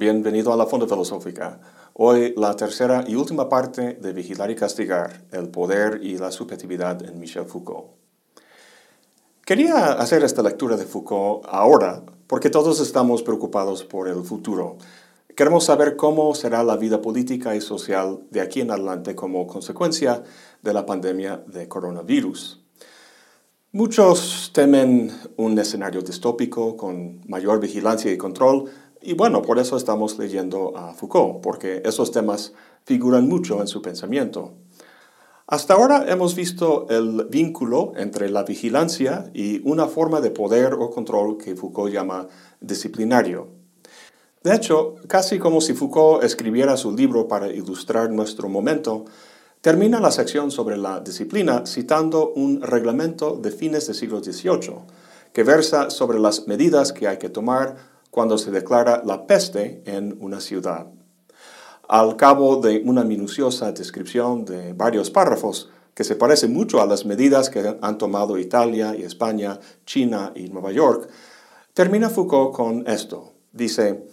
bienvenido a la Fonda Filosófica. Hoy la tercera y última parte de Vigilar y Castigar, el poder y la subjetividad en Michel Foucault. Quería hacer esta lectura de Foucault ahora porque todos estamos preocupados por el futuro. Queremos saber cómo será la vida política y social de aquí en adelante como consecuencia de la pandemia de coronavirus. Muchos temen un escenario distópico con mayor vigilancia y control, y bueno, por eso estamos leyendo a Foucault, porque esos temas figuran mucho en su pensamiento. Hasta ahora hemos visto el vínculo entre la vigilancia y una forma de poder o control que Foucault llama disciplinario. De hecho, casi como si Foucault escribiera su libro para ilustrar nuestro momento, Termina la sección sobre la disciplina citando un reglamento de fines del siglo XVIII que versa sobre las medidas que hay que tomar cuando se declara la peste en una ciudad. Al cabo de una minuciosa descripción de varios párrafos, que se parece mucho a las medidas que han tomado Italia y España, China y Nueva York, termina Foucault con esto. Dice,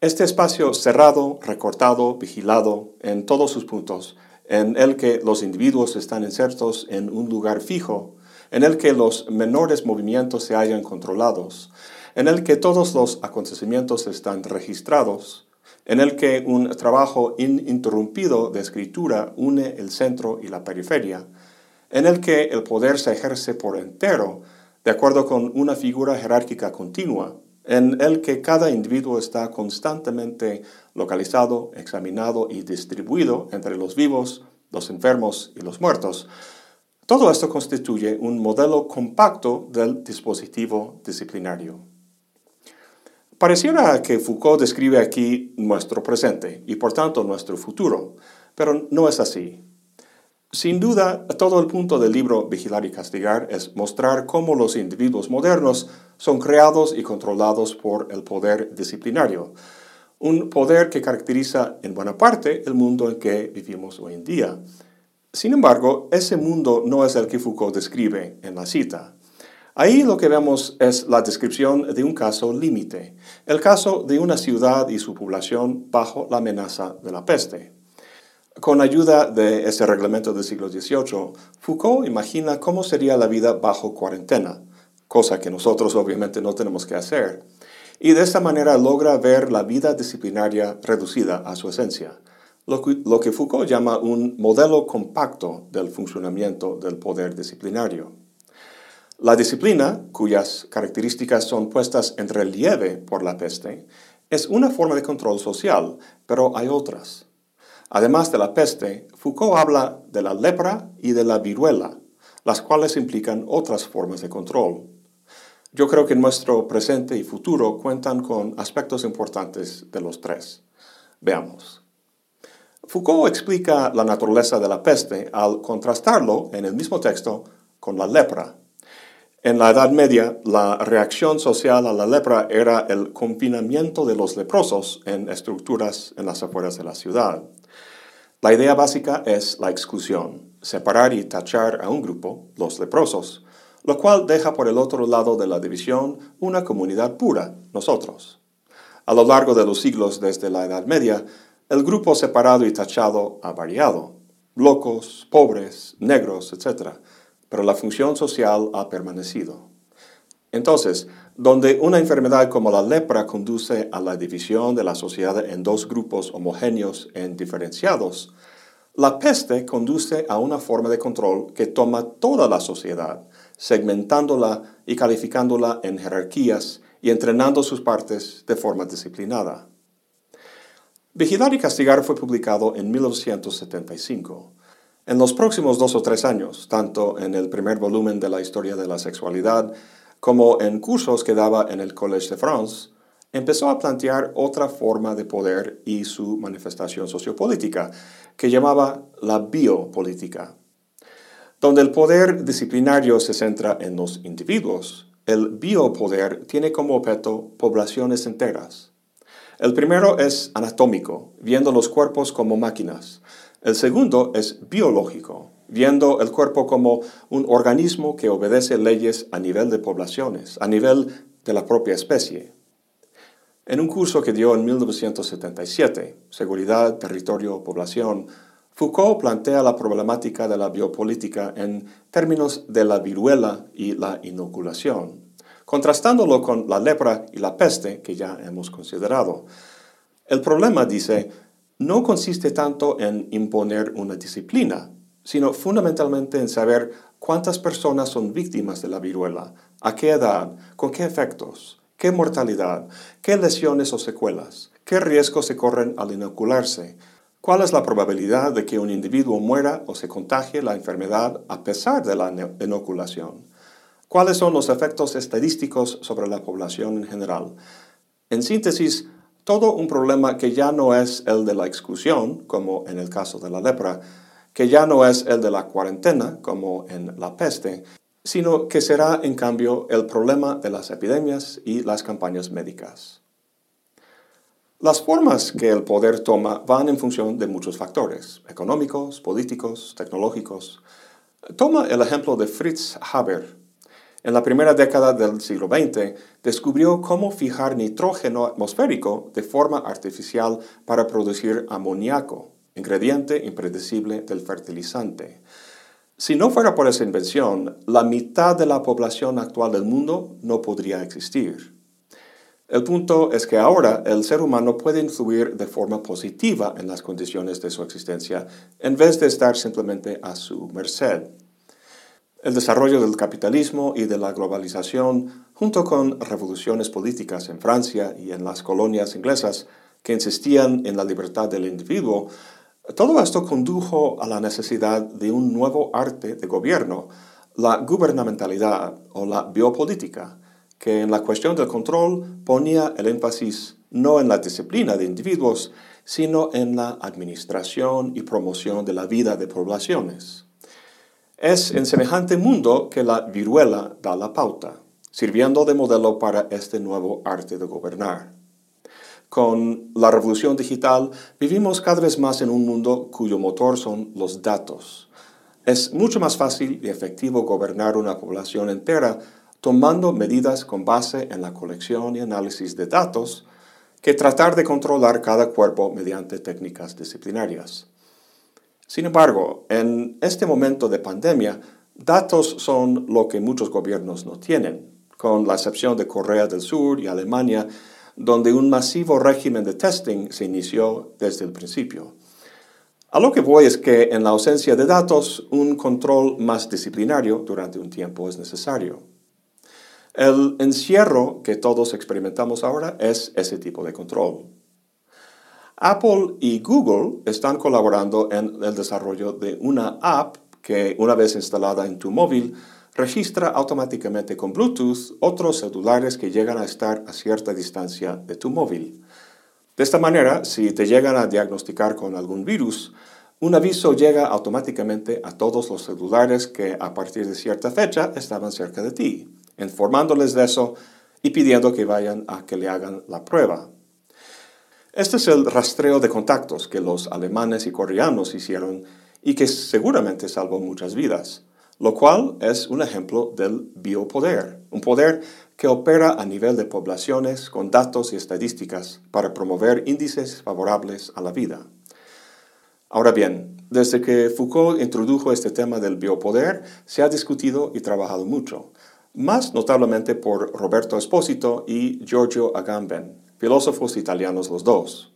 este espacio cerrado, recortado, vigilado en todos sus puntos, en el que los individuos están insertos en un lugar fijo, en el que los menores movimientos se hallan controlados, en el que todos los acontecimientos están registrados, en el que un trabajo ininterrumpido de escritura une el centro y la periferia, en el que el poder se ejerce por entero, de acuerdo con una figura jerárquica continua, en el que cada individuo está constantemente localizado, examinado y distribuido entre los vivos, los enfermos y los muertos. Todo esto constituye un modelo compacto del dispositivo disciplinario. Pareciera que Foucault describe aquí nuestro presente y por tanto nuestro futuro, pero no es así. Sin duda, todo el punto del libro Vigilar y Castigar es mostrar cómo los individuos modernos son creados y controlados por el poder disciplinario, un poder que caracteriza en buena parte el mundo en que vivimos hoy en día. Sin embargo, ese mundo no es el que Foucault describe en la cita. Ahí lo que vemos es la descripción de un caso límite, el caso de una ciudad y su población bajo la amenaza de la peste. Con ayuda de ese reglamento del siglo XVIII, Foucault imagina cómo sería la vida bajo cuarentena, cosa que nosotros obviamente no tenemos que hacer, y de esta manera logra ver la vida disciplinaria reducida a su esencia, lo que, lo que Foucault llama un modelo compacto del funcionamiento del poder disciplinario. La disciplina, cuyas características son puestas en relieve por la peste, es una forma de control social, pero hay otras. Además de la peste, Foucault habla de la lepra y de la viruela, las cuales implican otras formas de control. Yo creo que nuestro presente y futuro cuentan con aspectos importantes de los tres. Veamos. Foucault explica la naturaleza de la peste al contrastarlo en el mismo texto con la lepra. En la Edad Media, la reacción social a la lepra era el confinamiento de los leprosos en estructuras en las afueras de la ciudad. La idea básica es la exclusión, separar y tachar a un grupo, los leprosos, lo cual deja por el otro lado de la división una comunidad pura, nosotros. A lo largo de los siglos desde la Edad Media, el grupo separado y tachado ha variado, locos, pobres, negros, etc., pero la función social ha permanecido. Entonces, donde una enfermedad como la lepra conduce a la división de la sociedad en dos grupos homogéneos e indiferenciados, la peste conduce a una forma de control que toma toda la sociedad, segmentándola y calificándola en jerarquías y entrenando sus partes de forma disciplinada. Vigilar y Castigar fue publicado en 1975. En los próximos dos o tres años, tanto en el primer volumen de la historia de la sexualidad como en cursos que daba en el Collège de France, empezó a plantear otra forma de poder y su manifestación sociopolítica, que llamaba la biopolítica. Donde el poder disciplinario se centra en los individuos, el biopoder tiene como objeto poblaciones enteras. El primero es anatómico, viendo los cuerpos como máquinas. El segundo es biológico, viendo el cuerpo como un organismo que obedece leyes a nivel de poblaciones, a nivel de la propia especie. En un curso que dio en 1977, Seguridad, Territorio, Población, Foucault plantea la problemática de la biopolítica en términos de la viruela y la inoculación, contrastándolo con la lepra y la peste que ya hemos considerado. El problema, dice, no consiste tanto en imponer una disciplina, sino fundamentalmente en saber cuántas personas son víctimas de la viruela, a qué edad, con qué efectos, qué mortalidad, qué lesiones o secuelas, qué riesgos se corren al inocularse, ¿Cuál es la probabilidad de que un individuo muera o se contagie la enfermedad a pesar de la inoculación? ¿Cuáles son los efectos estadísticos sobre la población en general? En síntesis, todo un problema que ya no es el de la exclusión, como en el caso de la lepra, que ya no es el de la cuarentena, como en la peste, sino que será en cambio el problema de las epidemias y las campañas médicas. Las formas que el poder toma van en función de muchos factores, económicos, políticos, tecnológicos. Toma el ejemplo de Fritz Haber. En la primera década del siglo XX, descubrió cómo fijar nitrógeno atmosférico de forma artificial para producir amoníaco, ingrediente impredecible del fertilizante. Si no fuera por esa invención, la mitad de la población actual del mundo no podría existir. El punto es que ahora el ser humano puede influir de forma positiva en las condiciones de su existencia en vez de estar simplemente a su merced. El desarrollo del capitalismo y de la globalización, junto con revoluciones políticas en Francia y en las colonias inglesas que insistían en la libertad del individuo, todo esto condujo a la necesidad de un nuevo arte de gobierno, la gubernamentalidad o la biopolítica, que en la cuestión del control ponía el énfasis no en la disciplina de individuos, sino en la administración y promoción de la vida de poblaciones. Es en semejante mundo que la viruela da la pauta, sirviendo de modelo para este nuevo arte de gobernar. Con la revolución digital vivimos cada vez más en un mundo cuyo motor son los datos. Es mucho más fácil y efectivo gobernar una población entera tomando medidas con base en la colección y análisis de datos que tratar de controlar cada cuerpo mediante técnicas disciplinarias. Sin embargo, en este momento de pandemia, datos son lo que muchos gobiernos no tienen, con la excepción de Corea del Sur y Alemania, donde un masivo régimen de testing se inició desde el principio. A lo que voy es que en la ausencia de datos, un control más disciplinario durante un tiempo es necesario. El encierro que todos experimentamos ahora es ese tipo de control. Apple y Google están colaborando en el desarrollo de una app que una vez instalada en tu móvil registra automáticamente con Bluetooth otros celulares que llegan a estar a cierta distancia de tu móvil. De esta manera, si te llegan a diagnosticar con algún virus, un aviso llega automáticamente a todos los celulares que a partir de cierta fecha estaban cerca de ti informándoles de eso y pidiendo que vayan a que le hagan la prueba. Este es el rastreo de contactos que los alemanes y coreanos hicieron y que seguramente salvó muchas vidas, lo cual es un ejemplo del biopoder, un poder que opera a nivel de poblaciones con datos y estadísticas para promover índices favorables a la vida. Ahora bien, desde que Foucault introdujo este tema del biopoder, se ha discutido y trabajado mucho más notablemente por Roberto Espósito y Giorgio Agamben, filósofos italianos los dos.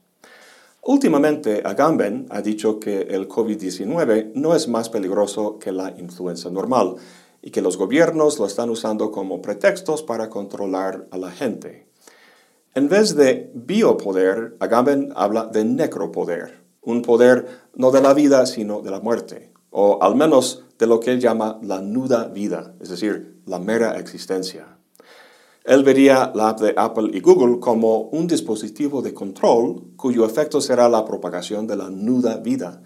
Últimamente, Agamben ha dicho que el COVID-19 no es más peligroso que la influenza normal y que los gobiernos lo están usando como pretextos para controlar a la gente. En vez de biopoder, Agamben habla de necropoder, un poder no de la vida, sino de la muerte, o al menos de lo que él llama la nuda vida, es decir, la mera existencia. Él vería la app de Apple y Google como un dispositivo de control cuyo efecto será la propagación de la nuda vida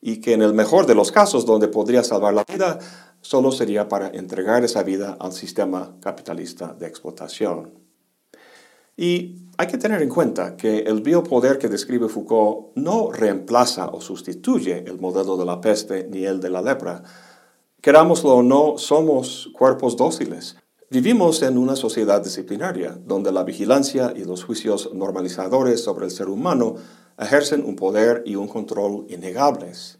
y que en el mejor de los casos donde podría salvar la vida solo sería para entregar esa vida al sistema capitalista de explotación. Y hay que tener en cuenta que el biopoder que describe Foucault no reemplaza o sustituye el modelo de la peste ni el de la lepra, Querámoslo o no, somos cuerpos dóciles. Vivimos en una sociedad disciplinaria, donde la vigilancia y los juicios normalizadores sobre el ser humano ejercen un poder y un control innegables.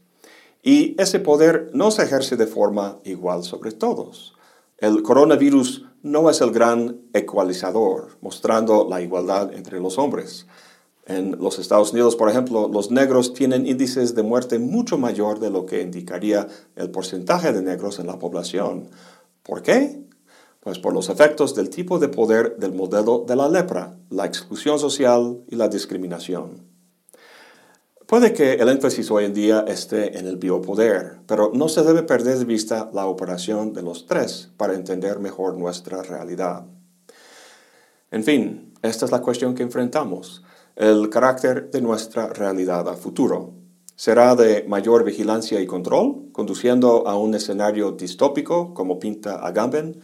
Y ese poder no se ejerce de forma igual sobre todos. El coronavirus no es el gran ecualizador, mostrando la igualdad entre los hombres. En los Estados Unidos, por ejemplo, los negros tienen índices de muerte mucho mayor de lo que indicaría el porcentaje de negros en la población. ¿Por qué? Pues por los efectos del tipo de poder del modelo de la lepra, la exclusión social y la discriminación. Puede que el énfasis hoy en día esté en el biopoder, pero no se debe perder de vista la operación de los tres para entender mejor nuestra realidad. En fin, esta es la cuestión que enfrentamos, el carácter de nuestra realidad a futuro. ¿Será de mayor vigilancia y control, conduciendo a un escenario distópico como pinta Agamben?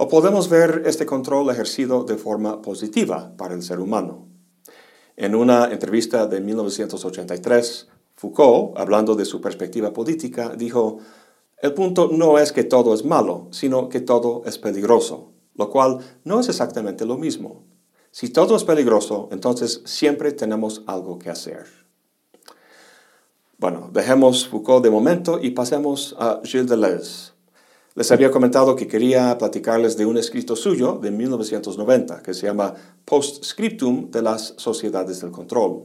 O podemos ver este control ejercido de forma positiva para el ser humano. En una entrevista de 1983, Foucault, hablando de su perspectiva política, dijo, el punto no es que todo es malo, sino que todo es peligroso, lo cual no es exactamente lo mismo. Si todo es peligroso, entonces siempre tenemos algo que hacer. Bueno, dejemos Foucault de momento y pasemos a Gilles Deleuze. Les había comentado que quería platicarles de un escrito suyo de 1990 que se llama Postscriptum de las Sociedades del Control.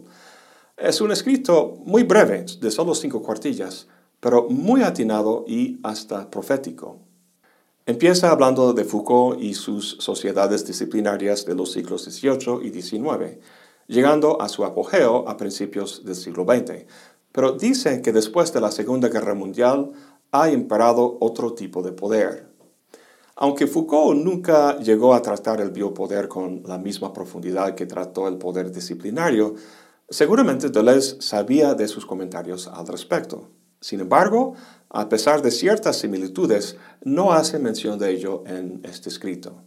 Es un escrito muy breve, de solo cinco cuartillas, pero muy atinado y hasta profético. Empieza hablando de Foucault y sus sociedades disciplinarias de los siglos XVIII y XIX, llegando a su apogeo a principios del siglo XX. Pero dice que después de la Segunda Guerra Mundial ha imperado otro tipo de poder. Aunque Foucault nunca llegó a tratar el biopoder con la misma profundidad que trató el poder disciplinario, seguramente Deleuze sabía de sus comentarios al respecto. Sin embargo, a pesar de ciertas similitudes, no hace mención de ello en este escrito.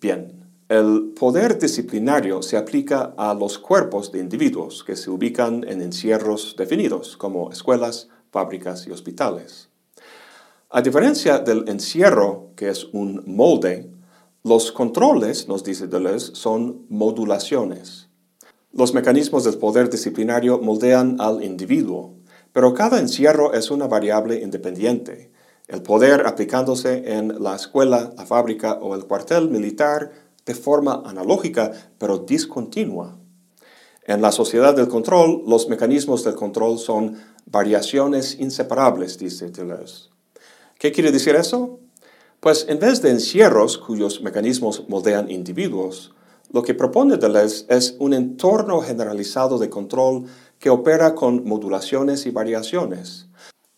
Bien, el poder disciplinario se aplica a los cuerpos de individuos que se ubican en encierros definidos, como escuelas, fábricas y hospitales. A diferencia del encierro, que es un molde, los controles, nos dice Deleuze, son modulaciones. Los mecanismos del poder disciplinario moldean al individuo, pero cada encierro es una variable independiente. El poder aplicándose en la escuela, la fábrica o el cuartel militar de forma analógica, pero discontinua. En la sociedad del control, los mecanismos del control son variaciones inseparables, dice Deleuze. ¿Qué quiere decir eso? Pues en vez de encierros cuyos mecanismos moldean individuos, lo que propone Deleuze es un entorno generalizado de control que opera con modulaciones y variaciones.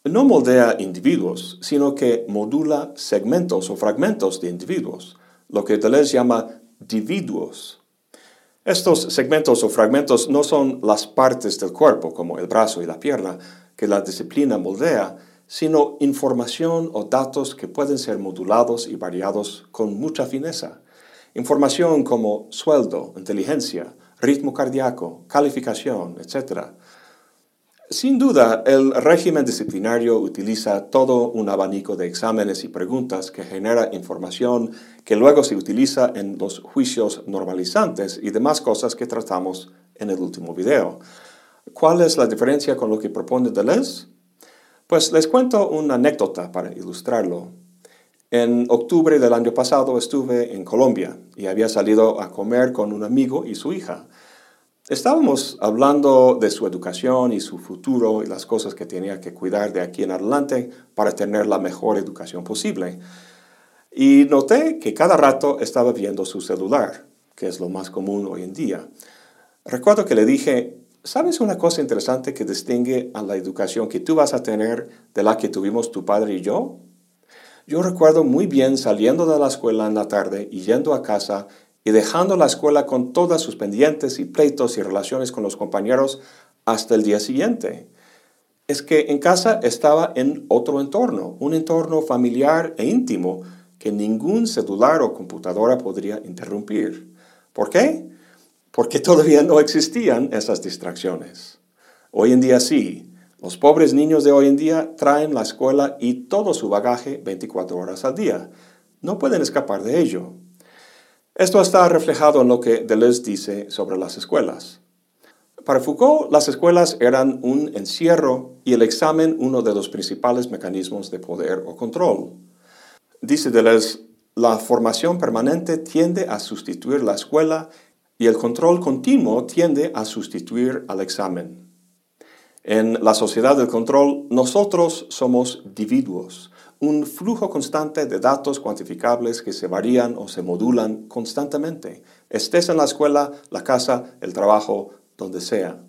No moldea individuos, sino que modula segmentos o fragmentos de individuos, lo que Deleuze llama dividuos. Estos segmentos o fragmentos no son las partes del cuerpo, como el brazo y la pierna, que la disciplina moldea, sino información o datos que pueden ser modulados y variados con mucha fineza. Información como sueldo, inteligencia, ritmo cardíaco, calificación, etc. Sin duda, el régimen disciplinario utiliza todo un abanico de exámenes y preguntas que genera información que luego se utiliza en los juicios normalizantes y demás cosas que tratamos en el último video. ¿Cuál es la diferencia con lo que propone Deleuze? Pues les cuento una anécdota para ilustrarlo. En octubre del año pasado estuve en Colombia y había salido a comer con un amigo y su hija. Estábamos hablando de su educación y su futuro y las cosas que tenía que cuidar de aquí en adelante para tener la mejor educación posible. Y noté que cada rato estaba viendo su celular, que es lo más común hoy en día. Recuerdo que le dije, ¿sabes una cosa interesante que distingue a la educación que tú vas a tener de la que tuvimos tu padre y yo? Yo recuerdo muy bien saliendo de la escuela en la tarde y yendo a casa y dejando la escuela con todas sus pendientes y pleitos y relaciones con los compañeros hasta el día siguiente. Es que en casa estaba en otro entorno, un entorno familiar e íntimo que ningún celular o computadora podría interrumpir. ¿Por qué? Porque todavía no existían esas distracciones. Hoy en día sí. Los pobres niños de hoy en día traen la escuela y todo su bagaje 24 horas al día. no pueden escapar de ello. Esto está reflejado en lo que Deleuze dice sobre las escuelas. Para Foucault, las escuelas eran un encierro y el examen uno de los principales mecanismos de poder o control. Dice Deleuze, la formación permanente tiende a sustituir la escuela y el control continuo tiende a sustituir al examen. En la sociedad del control, nosotros somos individuos, un flujo constante de datos cuantificables que se varían o se modulan constantemente, estés en la escuela, la casa, el trabajo, donde sea.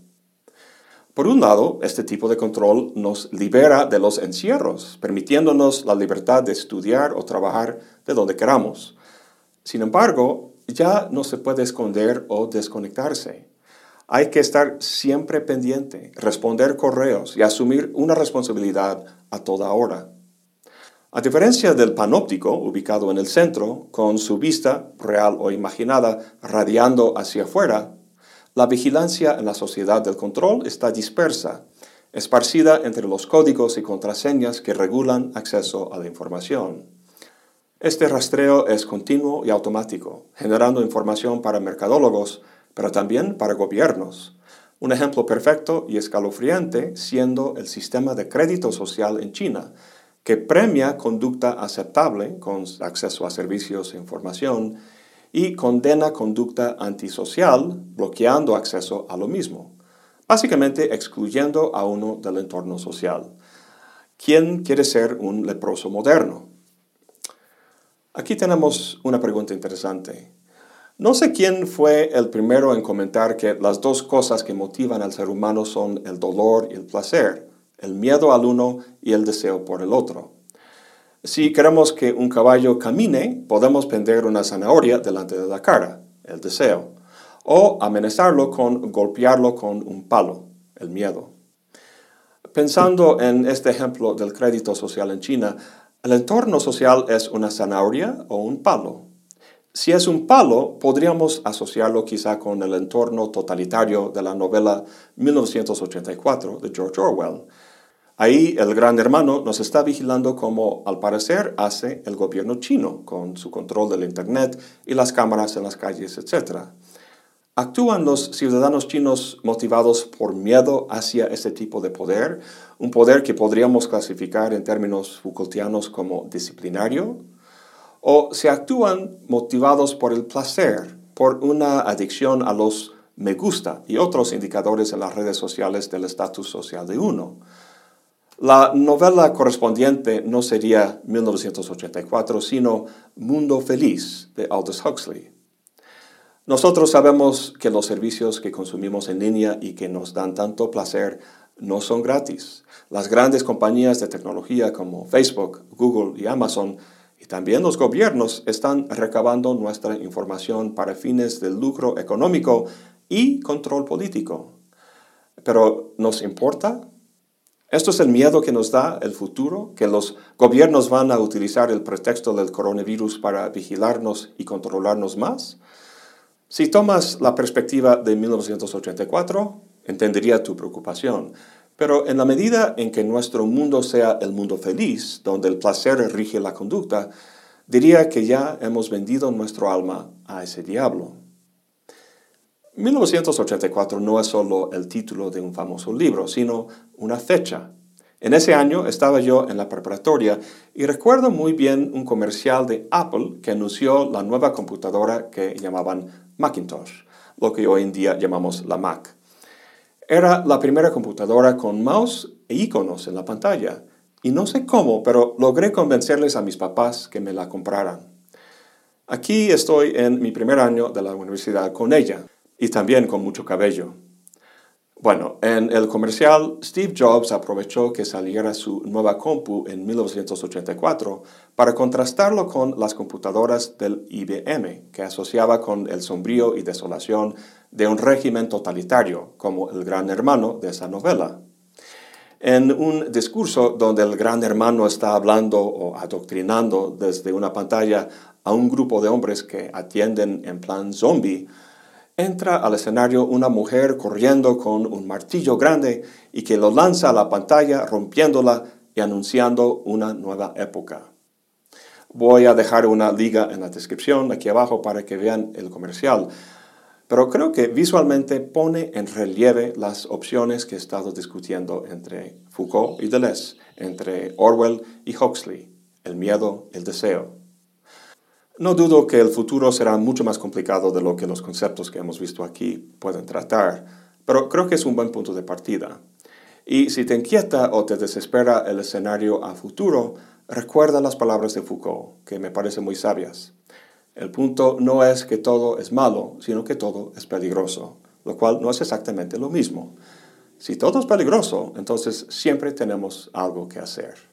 Por un lado, este tipo de control nos libera de los encierros, permitiéndonos la libertad de estudiar o trabajar de donde queramos. Sin embargo, ya no se puede esconder o desconectarse. Hay que estar siempre pendiente, responder correos y asumir una responsabilidad a toda hora. A diferencia del panóptico ubicado en el centro, con su vista, real o imaginada, radiando hacia afuera, la vigilancia en la sociedad del control está dispersa, esparcida entre los códigos y contraseñas que regulan acceso a la información. Este rastreo es continuo y automático, generando información para mercadólogos, pero también para gobiernos. Un ejemplo perfecto y escalofriante siendo el sistema de crédito social en China, que premia conducta aceptable con acceso a servicios e información y condena conducta antisocial, bloqueando acceso a lo mismo, básicamente excluyendo a uno del entorno social. ¿Quién quiere ser un leproso moderno? Aquí tenemos una pregunta interesante. No sé quién fue el primero en comentar que las dos cosas que motivan al ser humano son el dolor y el placer, el miedo al uno y el deseo por el otro. Si queremos que un caballo camine, podemos prender una zanahoria delante de la cara, el deseo, o amenazarlo con golpearlo con un palo, el miedo. Pensando en este ejemplo del crédito social en China, el entorno social es una zanahoria o un palo. Si es un palo, podríamos asociarlo quizá con el entorno totalitario de la novela 1984 de George Orwell, Ahí el gran hermano nos está vigilando como al parecer hace el gobierno chino con su control del Internet y las cámaras en las calles, etc. ¿Actúan los ciudadanos chinos motivados por miedo hacia este tipo de poder? Un poder que podríamos clasificar en términos Foucaultianos como disciplinario? ¿O se actúan motivados por el placer, por una adicción a los me gusta y otros indicadores en las redes sociales del estatus social de uno? La novela correspondiente no sería 1984, sino Mundo Feliz de Aldous Huxley. Nosotros sabemos que los servicios que consumimos en línea y que nos dan tanto placer no son gratis. Las grandes compañías de tecnología como Facebook, Google y Amazon y también los gobiernos están recabando nuestra información para fines de lucro económico y control político. Pero ¿nos importa? Esto es el miedo que nos da el futuro, que los gobiernos van a utilizar el pretexto del coronavirus para vigilarnos y controlarnos más. Si tomas la perspectiva de 1984, entendería tu preocupación. Pero en la medida en que nuestro mundo sea el mundo feliz, donde el placer rige la conducta, diría que ya hemos vendido nuestro alma a ese diablo. 1984 no es solo el título de un famoso libro, sino una fecha. En ese año estaba yo en la preparatoria y recuerdo muy bien un comercial de Apple que anunció la nueva computadora que llamaban Macintosh, lo que hoy en día llamamos la Mac. Era la primera computadora con mouse e iconos en la pantalla. Y no sé cómo, pero logré convencerles a mis papás que me la compraran. Aquí estoy en mi primer año de la universidad con ella y también con mucho cabello. Bueno, en el comercial, Steve Jobs aprovechó que saliera su nueva compu en 1984 para contrastarlo con las computadoras del IBM, que asociaba con el sombrío y desolación de un régimen totalitario, como el gran hermano de esa novela. En un discurso donde el gran hermano está hablando o adoctrinando desde una pantalla a un grupo de hombres que atienden en plan zombie, entra al escenario una mujer corriendo con un martillo grande y que lo lanza a la pantalla rompiéndola y anunciando una nueva época. Voy a dejar una liga en la descripción aquí abajo para que vean el comercial. Pero creo que visualmente pone en relieve las opciones que he estado discutiendo entre Foucault y Deleuze, entre Orwell y Huxley, el miedo, el deseo. No dudo que el futuro será mucho más complicado de lo que los conceptos que hemos visto aquí pueden tratar, pero creo que es un buen punto de partida. Y si te inquieta o te desespera el escenario a futuro, recuerda las palabras de Foucault, que me parecen muy sabias. El punto no es que todo es malo, sino que todo es peligroso, lo cual no es exactamente lo mismo. Si todo es peligroso, entonces siempre tenemos algo que hacer.